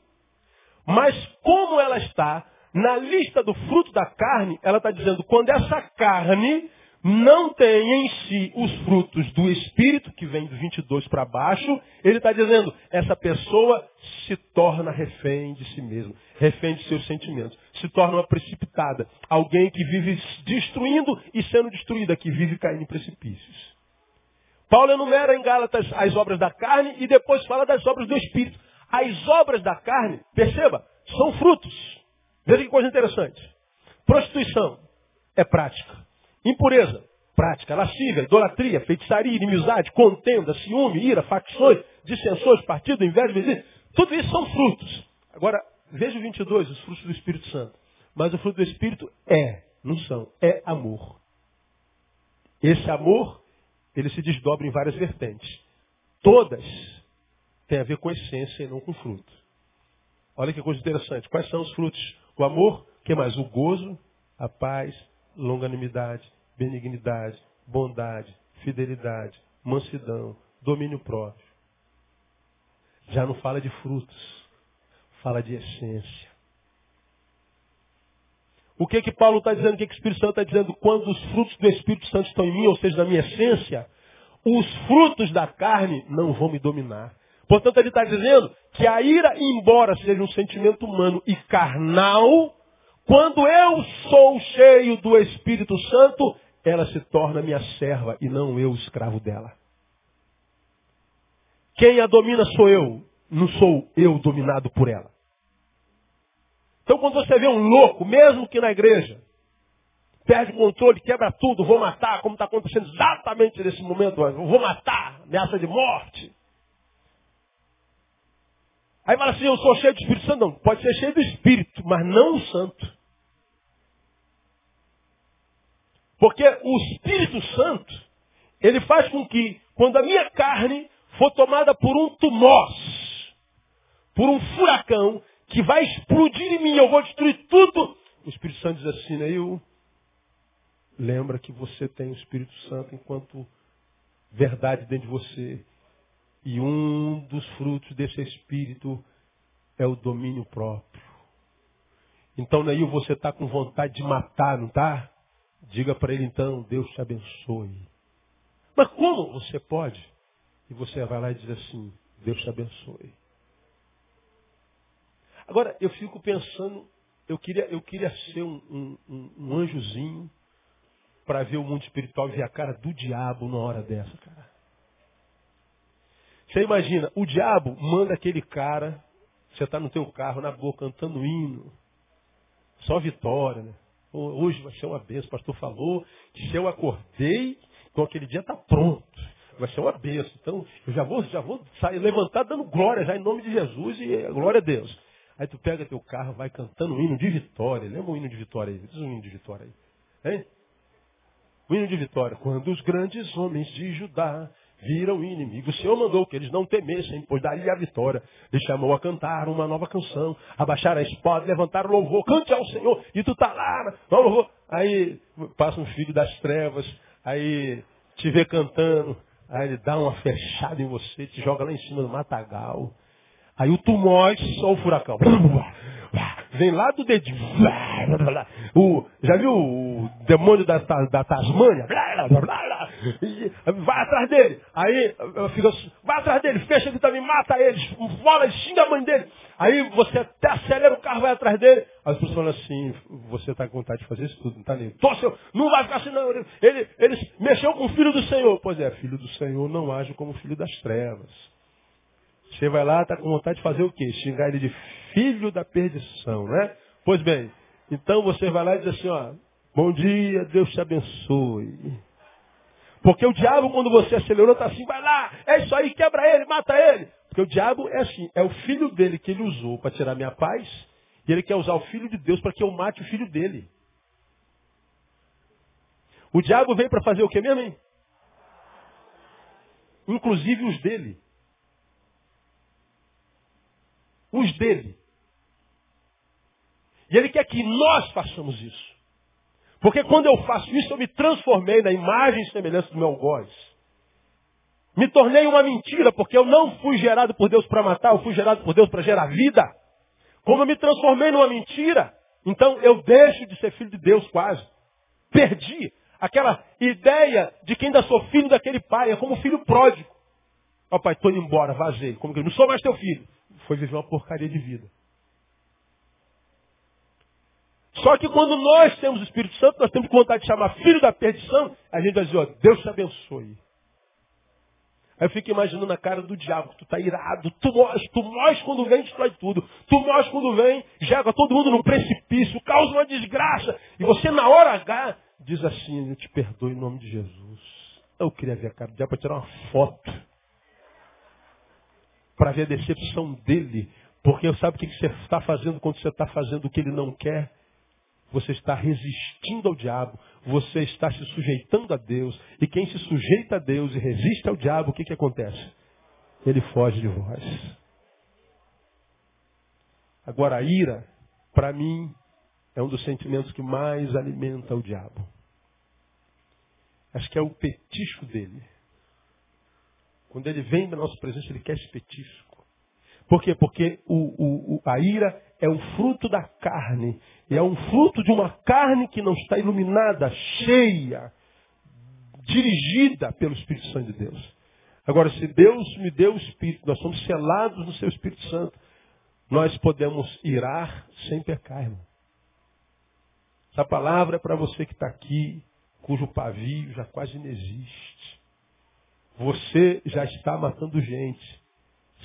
mas como ela está na lista do fruto da carne, ela está dizendo quando essa carne não tem em si os frutos do Espírito, que vem do 22 para baixo, ele está dizendo, essa pessoa se torna refém de si mesmo, refém de seus sentimentos, se torna uma precipitada, alguém que vive destruindo e sendo destruída, que vive caindo em precipícios. Paulo enumera em Gálatas as obras da carne e depois fala das obras do Espírito. As obras da carne, perceba, são frutos. Veja que coisa interessante. Prostituição é prática. Impureza, prática. Lascívia, idolatria, feitiçaria, inimizade, contenda, ciúme, ira, facções, dissensões, partido, inveja, vizinho. Tudo isso são frutos. Agora, veja o 22, os frutos do Espírito Santo. Mas o fruto do Espírito é, não são, é amor. Esse amor, ele se desdobra em várias vertentes. Todas têm a ver com essência e não com fruto. Olha que coisa interessante. Quais são os frutos? O amor, o que mais? O gozo, a paz, longanimidade, benignidade, bondade, fidelidade, mansidão, domínio próprio. Já não fala de frutos, fala de essência. O que que Paulo está dizendo? O que, que o Espírito Santo está dizendo? Quando os frutos do Espírito Santo estão em mim, ou seja, na minha essência, os frutos da carne não vão me dominar. Portanto, ele está dizendo que a ira, embora seja um sentimento humano e carnal, quando eu sou cheio do Espírito Santo, ela se torna minha serva e não eu escravo dela. Quem a domina sou eu, não sou eu dominado por ela. Então quando você vê um louco, mesmo que na igreja, perde o controle, quebra tudo, vou matar, como está acontecendo exatamente nesse momento, vou matar, ameaça de morte. Aí fala assim, eu sou cheio do Espírito Santo. Não, pode ser cheio do Espírito, mas não o Santo. Porque o Espírito Santo, ele faz com que, quando a minha carne for tomada por um tumós, por um furacão, que vai explodir em mim, eu vou destruir tudo, o Espírito Santo diz assim? Eu, lembra que você tem o Espírito Santo enquanto verdade dentro de você. E um dos frutos desse Espírito é o domínio próprio. Então, Neil, você está com vontade de matar, não está? Diga para ele então, Deus te abençoe. Mas como você pode? E você vai lá e diz assim, Deus te abençoe. Agora, eu fico pensando, eu queria, eu queria ser um, um, um anjozinho para ver o mundo espiritual e ver a cara do diabo numa hora dessa, cara. Você imagina, o diabo manda aquele cara, você está no teu carro, na boca, cantando hino. Só vitória, né? Hoje vai ser uma benção. O pastor falou que se eu acordei, então aquele dia está pronto. Vai ser uma benção. Então, eu já vou, já vou sair, levantar dando glória já em nome de Jesus e glória a Deus. Aí tu pega teu carro, vai cantando um hino de vitória. Lembra um hino de vitória aí? Diz um hino de vitória aí. Hein? O hino de vitória. Quando os grandes homens de Judá viram inimigo. O Senhor mandou que eles não temessem, pois daria a vitória. Ele chamou a cantar uma nova canção, abaixar a espada, levantar o louvor, cante ao Senhor, e tu tá lá, louvor. Aí passa um filho das trevas, aí te vê cantando, aí ele dá uma fechada em você, te joga lá em cima do matagal. Aí o tumor, só o furacão. Vem lá do dedinho. O, já viu o demônio da, da Tasmânia? Vai atrás dele. Aí fica, vai atrás dele, fecha ele também, mata ele, fala xinga a mãe dele. Aí você até acelera o carro, vai atrás dele. As pessoas falam assim, você está com vontade de fazer isso tudo, não está nem. Tô, seu, não vai ficar assim, não. Ele, ele mexeu com o filho do Senhor. Pois é, filho do Senhor não age como filho das trevas. Você vai lá, está com vontade de fazer o quê? Xingar ele de filho da perdição, né? Pois bem, então você vai lá e diz assim, ó, bom dia, Deus te abençoe. Porque o diabo, quando você acelerou, está assim, vai lá, é isso aí, quebra ele, mata ele. Porque o diabo é assim, é o filho dele que ele usou para tirar minha paz, e ele quer usar o filho de Deus para que eu mate o filho dele. O diabo veio para fazer o que mesmo, hein? Inclusive os dele. Os dele. E ele quer que nós façamos isso. Porque quando eu faço isso, eu me transformei na imagem e semelhança do meu algoz. Me tornei uma mentira, porque eu não fui gerado por Deus para matar, eu fui gerado por Deus para gerar vida. Como eu me transformei numa mentira, então eu deixo de ser filho de Deus quase. Perdi aquela ideia de que ainda sou filho daquele pai, é como filho pródigo. Ó oh, pai, estou indo embora, vazei. Como que eu não sou mais teu filho? Foi viver uma porcaria de vida. Só que quando nós temos o Espírito Santo, nós temos vontade de chamar filho da perdição, a gente vai dizer, ó, Deus te abençoe. Aí eu fico imaginando a cara do diabo, tu tá irado, tu morres, tu morres quando vem, destrói tudo. Tu morres quando vem, joga todo mundo num precipício, causa uma desgraça. E você na hora H diz assim, eu te perdoo em nome de Jesus. Eu queria ver a cara do diabo para tirar uma foto. Para ver a decepção dele. Porque sabe o que você está fazendo quando você está fazendo o que ele não quer? Você está resistindo ao diabo, você está se sujeitando a Deus, e quem se sujeita a Deus e resiste ao diabo, o que, que acontece? Ele foge de vós. Agora, a ira, para mim, é um dos sentimentos que mais alimenta o diabo. Acho que é o petisco dele. Quando ele vem na nossa presença, ele quer esse petisco. Por quê? Porque o, o, a ira é um fruto da carne. E é um fruto de uma carne que não está iluminada, cheia, dirigida pelo Espírito Santo de Deus. Agora, se Deus me deu o Espírito, nós somos selados no seu Espírito Santo, nós podemos irar sem pecar, irmão. Essa palavra é para você que está aqui, cujo pavio já quase não existe. Você já está matando gente.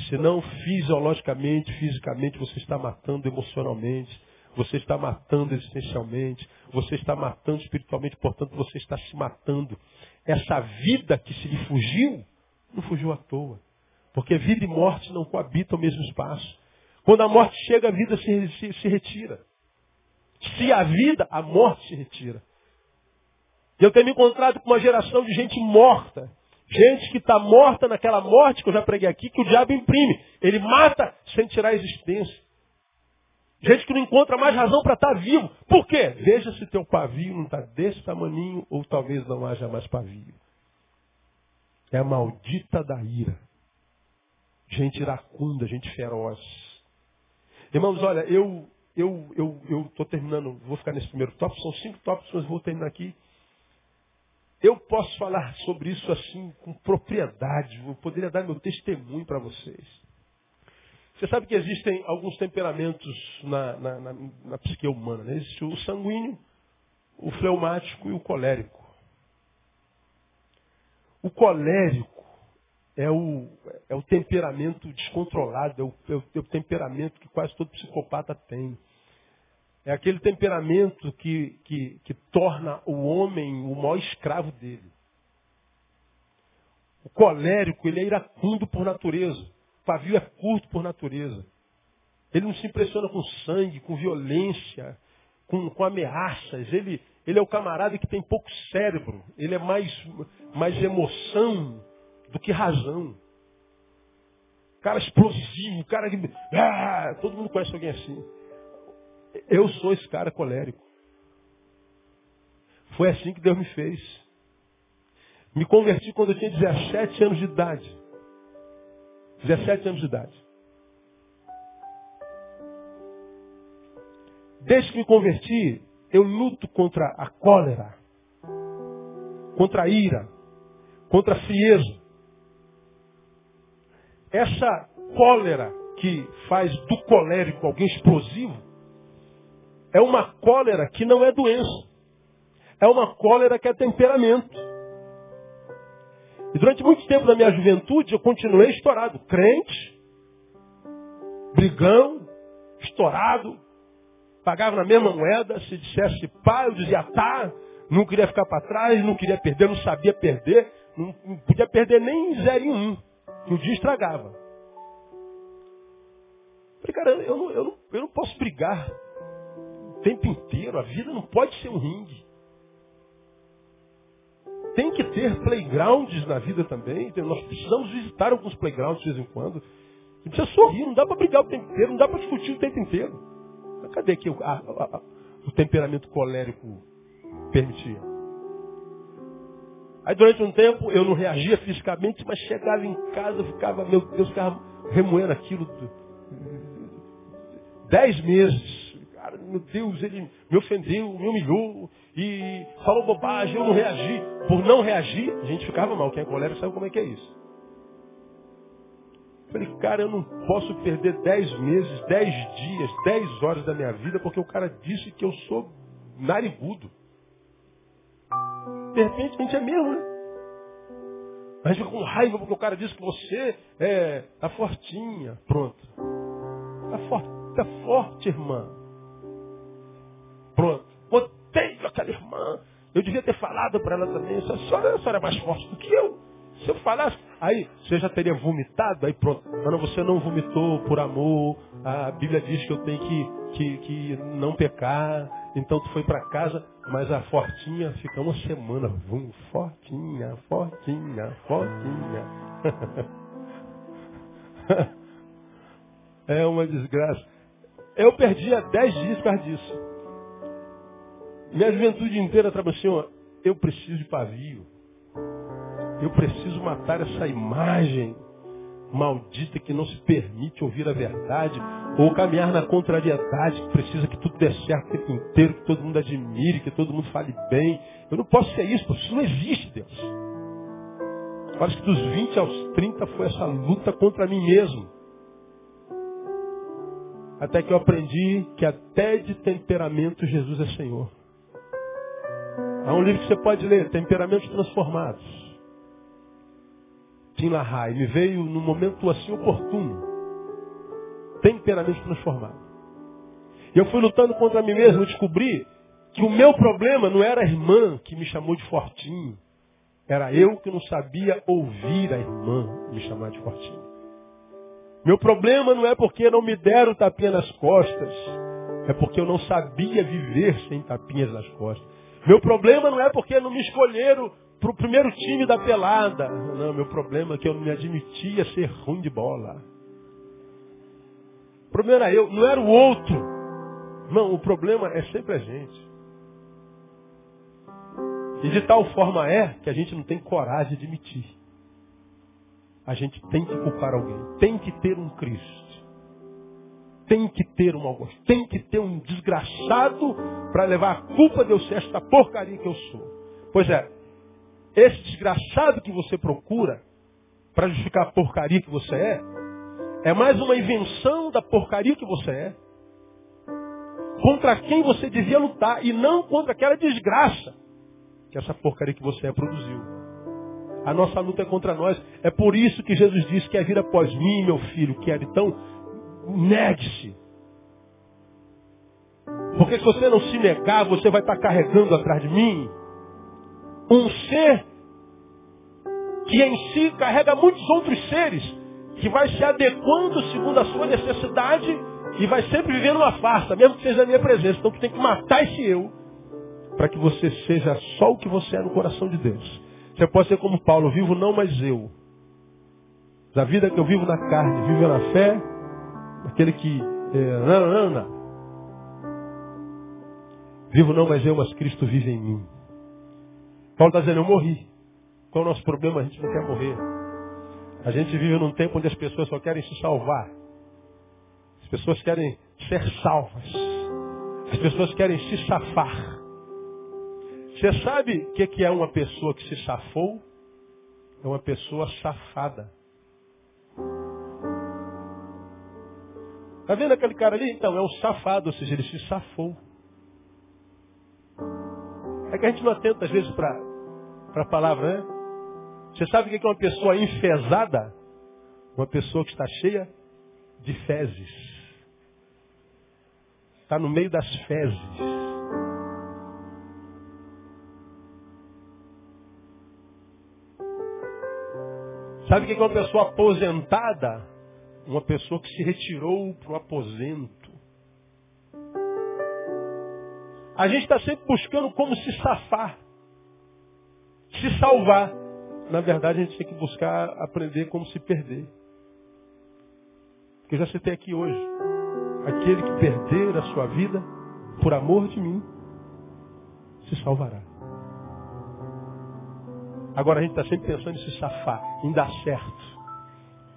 Se não fisiologicamente, fisicamente, você está matando emocionalmente, você está matando existencialmente, você está matando espiritualmente, portanto você está se matando. Essa vida que se lhe fugiu, não fugiu à toa. Porque vida e morte não coabitam o mesmo espaço. Quando a morte chega, a vida se, se, se retira. Se a vida, a morte se retira. Eu tenho me encontrado com uma geração de gente morta, Gente que está morta naquela morte que eu já preguei aqui, que o diabo imprime. Ele mata sem tirar a existência. Gente que não encontra mais razão para estar tá vivo. Por quê? Veja se teu pavio não está desse tamaninho ou talvez não haja mais pavio. É a maldita da ira. Gente iracunda, gente feroz. Irmãos, olha, eu eu eu estou terminando, vou ficar nesse primeiro tópico, são cinco tópicos, mas vou terminar aqui eu posso falar sobre isso assim com propriedade. Eu poderia dar meu testemunho para vocês. Você sabe que existem alguns temperamentos na, na, na, na psique humana. Né? Existe o sanguíneo, o fleumático e o colérico. O colérico é o, é o temperamento descontrolado, é o, é, o, é o temperamento que quase todo psicopata tem. É aquele temperamento que, que, que torna o homem o maior escravo dele. O colérico, ele é iracundo por natureza. O pavio é curto por natureza. Ele não se impressiona com sangue, com violência, com, com ameaças. Ele, ele é o camarada que tem pouco cérebro. Ele é mais, mais emoção do que razão. Cara explosivo, cara que. Ah, todo mundo conhece alguém assim. Eu sou esse cara colérico. Foi assim que Deus me fez. Me converti quando eu tinha 17 anos de idade. 17 anos de idade. Desde que me converti, eu luto contra a cólera, contra a ira, contra a frieza. Essa cólera que faz do colérico alguém explosivo, é uma cólera que não é doença. É uma cólera que é temperamento. E durante muito tempo da minha juventude eu continuei estourado. Crente, brigão, estourado, pagava na mesma moeda, se dissesse pá, eu dizia tá, não queria ficar para trás, não queria perder, não sabia perder, não, não podia perder nem zero em um, que o dia estragava. Falei, cara, eu não, eu não, eu não posso brigar tempo inteiro. A vida não pode ser um ringue. Tem que ter playgrounds na vida também. Nós precisamos visitar alguns playgrounds de vez em quando. Não precisa sorrir, não dá para brigar o tempo inteiro, não dá para discutir o tempo inteiro. Mas cadê que o, a, a, o temperamento colérico permitia? Aí durante um tempo eu não reagia fisicamente, mas chegava em casa, ficava, meu Deus, ficava remoendo aquilo. Dez meses cara, meu Deus, ele me ofendeu, me humilhou e falou bobagem, eu não reagi. Por não reagir, a gente ficava mal. Quem é colérico sabe como é que é isso. Falei, cara, eu não posso perder dez meses, dez dias, dez horas da minha vida porque o cara disse que eu sou narigudo. De repente a gente é mesmo, né? A gente fica com raiva porque o cara disse que você é a fortinha. Pronto. Tá forte, tá forte, irmã. Aquela irmã. Eu devia ter falado para ela também. A senhora, a senhora é mais forte do que eu. Se eu falasse, aí você já teria vomitado, aí pronto. Mas você não vomitou por amor. A Bíblia diz que eu tenho que, que, que não pecar. Então tu foi para casa, mas a fortinha fica uma semana. Vum, fortinha, fortinha, fortinha. *laughs* é uma desgraça. Eu perdi há dez dias por causa disso. Minha juventude inteira trabalhou assim, ó, eu preciso de pavio. Eu preciso matar essa imagem maldita que não se permite ouvir a verdade ou caminhar na contrariedade, que precisa que tudo dê certo o tempo inteiro, que todo mundo admire, que todo mundo fale bem. Eu não posso ser isso, porque isso não existe, Deus. Parece que dos 20 aos 30 foi essa luta contra mim mesmo. Até que eu aprendi que até de temperamento Jesus é Senhor. Há um livro que você pode ler, Temperamentos Transformados. Tim LaHaye. Me veio num momento assim oportuno. Temperamentos Transformados. E eu fui lutando contra mim mesmo. Eu descobri que o meu problema não era a irmã que me chamou de fortinho. Era eu que não sabia ouvir a irmã me chamar de fortinho. Meu problema não é porque não me deram tapinha nas costas. É porque eu não sabia viver sem tapinhas nas costas. Meu problema não é porque não me escolheram para o primeiro time da pelada. Não, meu problema é que eu não me admitia ser ruim de bola. O problema era eu, não era o outro. Não, o problema é sempre a gente. E de tal forma é que a gente não tem coragem de admitir. A gente tem que culpar alguém. Tem que ter um Cristo tem que ter um Augusto, tem que ter um desgraçado para levar a culpa de eu ser esta porcaria que eu sou. Pois é, esse desgraçado que você procura para justificar a porcaria que você é, é mais uma invenção da porcaria que você é. Contra quem você devia lutar e não contra aquela desgraça que essa porcaria que você é produziu. A nossa luta é contra nós. É por isso que Jesus disse que a vida após mim, meu filho, que é então, negue-se. Porque se você não se negar, você vai estar carregando atrás de mim um ser que em si carrega muitos outros seres, que vai se adequando segundo a sua necessidade e vai sempre vivendo uma farsa, mesmo que seja na minha presença. Então tu tem que matar esse eu, para que você seja só o que você é no coração de Deus. Você pode ser como Paulo, vivo não mais eu. Da vida que eu vivo na carne, vivo na fé, aquele que é, não, não, não. Vivo não mais eu, mas Cristo vive em mim. Paulo está dizendo, eu morri. Qual é o nosso problema? A gente não quer morrer. A gente vive num tempo onde as pessoas só querem se salvar. As pessoas querem ser salvas. As pessoas querem se safar. Você sabe o que é uma pessoa que se safou? É uma pessoa safada. Está vendo aquele cara ali? Então, é um safado, ou seja, ele se safou. É que a gente não atenta às vezes para a palavra, né? Você sabe o que é uma pessoa enfesada? Uma pessoa que está cheia de fezes. Está no meio das fezes. Sabe o que é uma pessoa aposentada? Uma pessoa que se retirou para o aposento. A gente está sempre buscando como se safar, se salvar. Na verdade, a gente tem que buscar aprender como se perder. Porque eu já citei aqui hoje. Aquele que perder a sua vida por amor de mim, se salvará. Agora a gente está sempre pensando em se safar, em dar certo.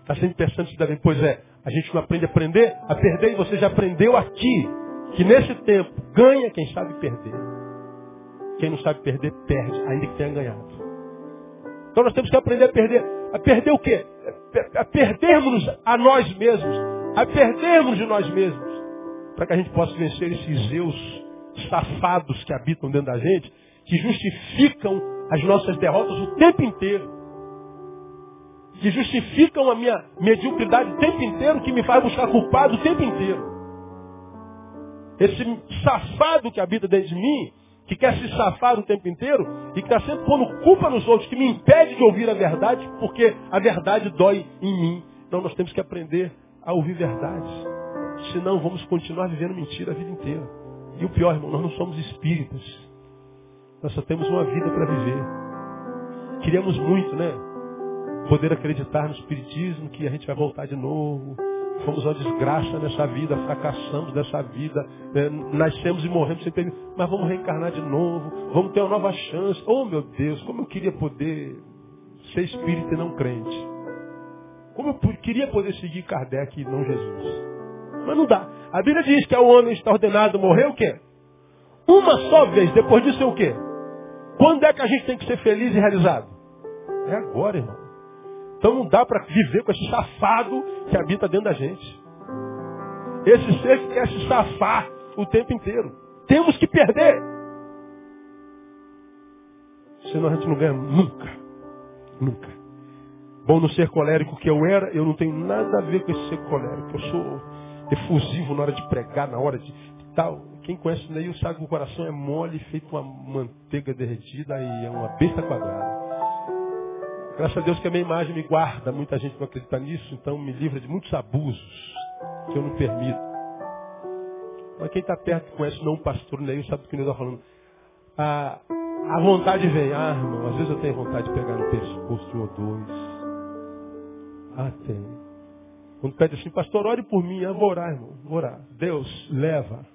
Está sempre pensando se bem. Pois é, a gente não aprende a aprender, a perder, e você já aprendeu aqui, que nesse tempo ganha quem sabe perder. Quem não sabe perder, perde, ainda que tenha ganhado. Então nós temos que aprender a perder. A perder o quê? A perdermos a nós mesmos. A perdermos de nós mesmos. Para que a gente possa vencer esses eus safados que habitam dentro da gente, que justificam as nossas derrotas o tempo inteiro. Que justificam a minha mediocridade o tempo inteiro, que me faz buscar culpado o tempo inteiro. Esse safado que habita dentro de mim, que quer se safar o tempo inteiro e que está sempre pondo culpa nos outros, que me impede de ouvir a verdade, porque a verdade dói em mim. Então nós temos que aprender a ouvir verdades. Senão vamos continuar vivendo mentira a vida inteira. E o pior, irmão, nós não somos espíritas. Nós só temos uma vida para viver. Queríamos muito, né? Poder acreditar no Espiritismo, que a gente vai voltar de novo, Fomos uma desgraça nessa vida, fracassamos nessa vida, né? nascemos e morremos sem ter. Mas vamos reencarnar de novo, vamos ter uma nova chance. Oh meu Deus, como eu queria poder ser espírita e não crente. Como eu queria poder seguir Kardec e não Jesus. Mas não dá. A Bíblia diz que o homem está ordenado morrer o quê? Uma só vez, depois disso é o quê? Quando é que a gente tem que ser feliz e realizado? É agora, irmão. Então não dá para viver com esse safado que habita dentro da gente. Esse ser que quer se safar o tempo inteiro. Temos que perder. Senão a gente não ganha nunca. Nunca. Bom, no ser colérico que eu era, eu não tenho nada a ver com esse ser colérico. Eu sou efusivo na hora de pregar, na hora de tal. Quem conhece o Neil sabe que o coração é mole, feito uma manteiga derretida e é uma besta quadrada. Graças a Deus que a minha imagem me guarda. Muita gente não acredita nisso, então me livra de muitos abusos que eu não permito. Mas quem está perto conhece não o pastor nem sabe do que ele está falando. A, a vontade vem. Ah, irmão, às vezes eu tenho vontade de pegar no pescoço de um ou dois. Ah, tem. Quando pede assim, pastor, ore por mim. Eu vou orar, irmão. Vou orar. Deus, leva.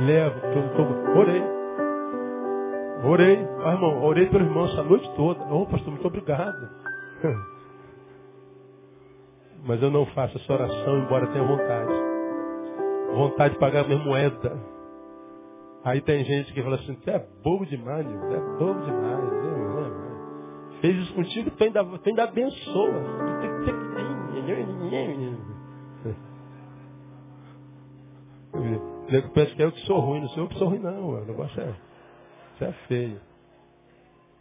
Leva. Orei. Orei, ah, irmão, orei pelo irmão essa noite toda. Ô, oh, pastor, muito obrigado. *laughs* Mas eu não faço essa oração, embora tenha vontade. Vontade de pagar minha moeda. Aí tem gente que fala assim, você é bobo demais, você é bobo demais. Fez isso contigo, tu ainda, tu ainda abençoa. *laughs* O nego pensa que é eu que sou ruim, não sou eu que sou ruim, não. O negócio é, isso é feio.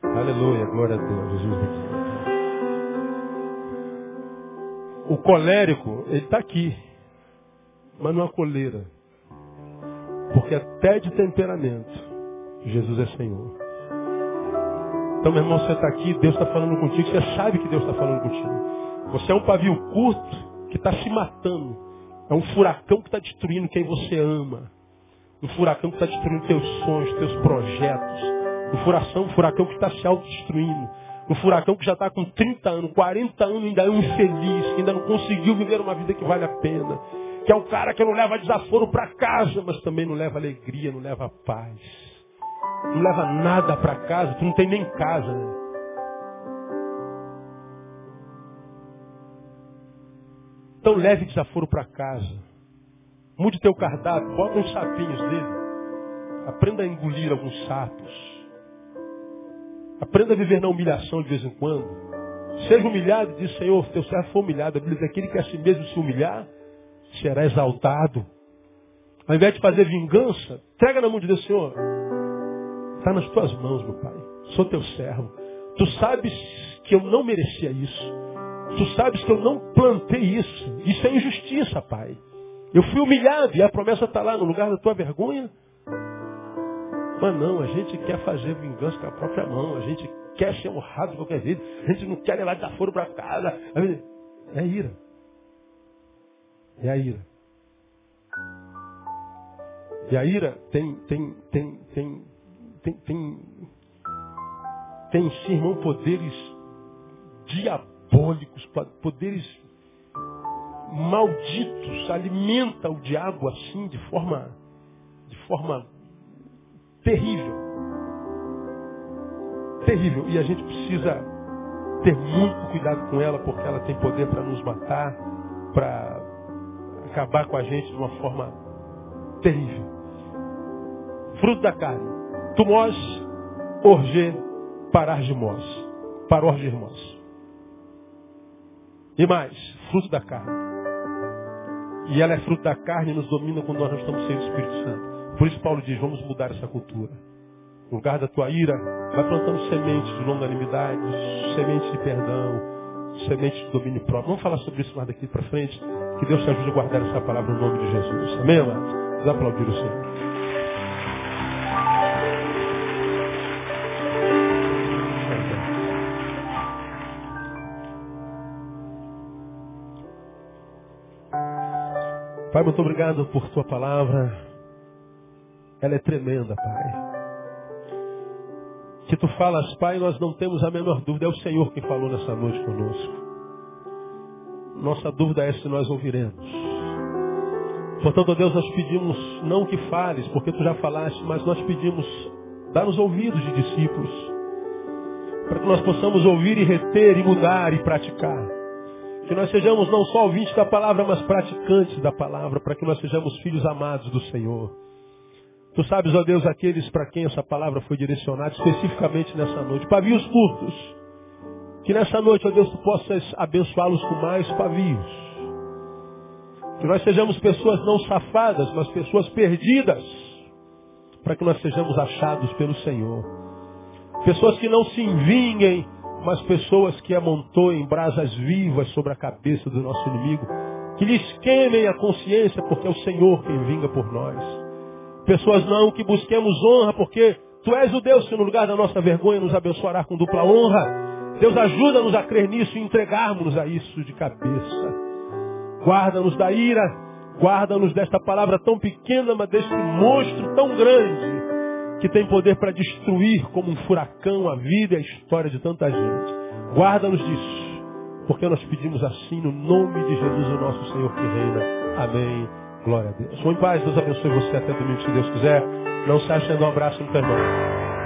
Aleluia, glória a Deus, Jesus. O colérico, ele está aqui, mas não é coleira. Porque até de temperamento, Jesus é Senhor. Então, meu irmão, você está aqui, Deus está falando contigo, você sabe que Deus está falando contigo. Você é um pavio curto que está se matando. É um furacão que está destruindo quem você ama. Um furacão que está destruindo teus sonhos, teus projetos. Um furacão, furacão que está se autodestruindo. Um furacão que já está com 30 anos, 40 anos, ainda é um infeliz, que ainda não conseguiu viver uma vida que vale a pena. Que é um cara que não leva desaforo para casa, mas também não leva alegria, não leva paz. Não leva nada para casa, tu não tem nem casa. Né? Então leve desaforo para casa. Mude teu cardápio, bota uns sapinhos dele. Aprenda a engolir alguns sapos. Aprenda a viver na humilhação de vez em quando. Seja humilhado diz, Senhor, teu servo foi humilhado. A Bíblia diz, aquele que a si mesmo se humilhar, será exaltado. Ao invés de fazer vingança, entrega na mão de Deus, Senhor. Está nas tuas mãos, meu Pai. Sou teu servo. Tu sabes que eu não merecia isso. Tu sabes que eu não plantei isso. Isso é injustiça, Pai. Eu fui humilhado e a promessa está lá no lugar da tua vergonha. Mas não, a gente quer fazer vingança com a própria mão. A gente quer ser honrado de qualquer jeito. A gente não quer levar desaforo para casa. É ira. É a ira. E a ira tem, tem, tem, tem, tem, tem, tem em si, irmão, poderes diabólicos, poderes malditos, alimenta o diabo assim de forma, de forma terrível. Terrível. E a gente precisa ter muito cuidado com ela, porque ela tem poder para nos matar, para acabar com a gente de uma forma terrível. Fruto da carne. Tumós, orge, parargimós. Parorgimós. E mais, fruto da carne. E ela é fruto da carne e nos domina quando nós não estamos sem o Espírito Santo. Por isso Paulo diz, vamos mudar essa cultura. No lugar da tua ira, vai plantando sementes de longanimidade, sementes de perdão, sementes de domínio próprio. Vamos falar sobre isso mais daqui para frente. Que Deus te ajude a guardar essa palavra no nome de Jesus. Amém, amados? Vamos aplaudir o Senhor. Pai, muito obrigado por tua palavra. Ela é tremenda, Pai. Que tu falas, Pai, nós não temos a menor dúvida. É o Senhor quem falou nessa noite conosco. Nossa dúvida é se nós ouviremos. Portanto, Deus, nós pedimos não que fales, porque tu já falaste, mas nós pedimos, dá-nos ouvidos de discípulos, para que nós possamos ouvir e reter e mudar e praticar. Que nós sejamos não só ouvintes da palavra, mas praticantes da palavra, para que nós sejamos filhos amados do Senhor. Tu sabes, ó Deus, aqueles para quem essa palavra foi direcionada, especificamente nessa noite. Pavios curtos que nessa noite, ó Deus, tu possas abençoá-los com mais pavios. Que nós sejamos pessoas não safadas, mas pessoas perdidas. Para que nós sejamos achados pelo Senhor. Pessoas que não se envinhem, mas pessoas que amontoem brasas vivas sobre a cabeça do nosso inimigo. Que lhes queimem a consciência, porque é o Senhor quem vinga por nós. Pessoas não que busquemos honra, porque Tu és o Deus que no lugar da nossa vergonha nos abençoará com dupla honra. Deus ajuda-nos a crer nisso e entregarmos a isso de cabeça. Guarda-nos da ira, guarda-nos desta palavra tão pequena, mas deste monstro tão grande, que tem poder para destruir como um furacão a vida e a história de tanta gente. Guarda-nos disso, porque nós pedimos assim no nome de Jesus, o nosso Senhor que reina. Amém. Glória a Deus. Vou em paz, Deus abençoe você até domingo, se Deus quiser. Não se ache um abraço no teu irmão.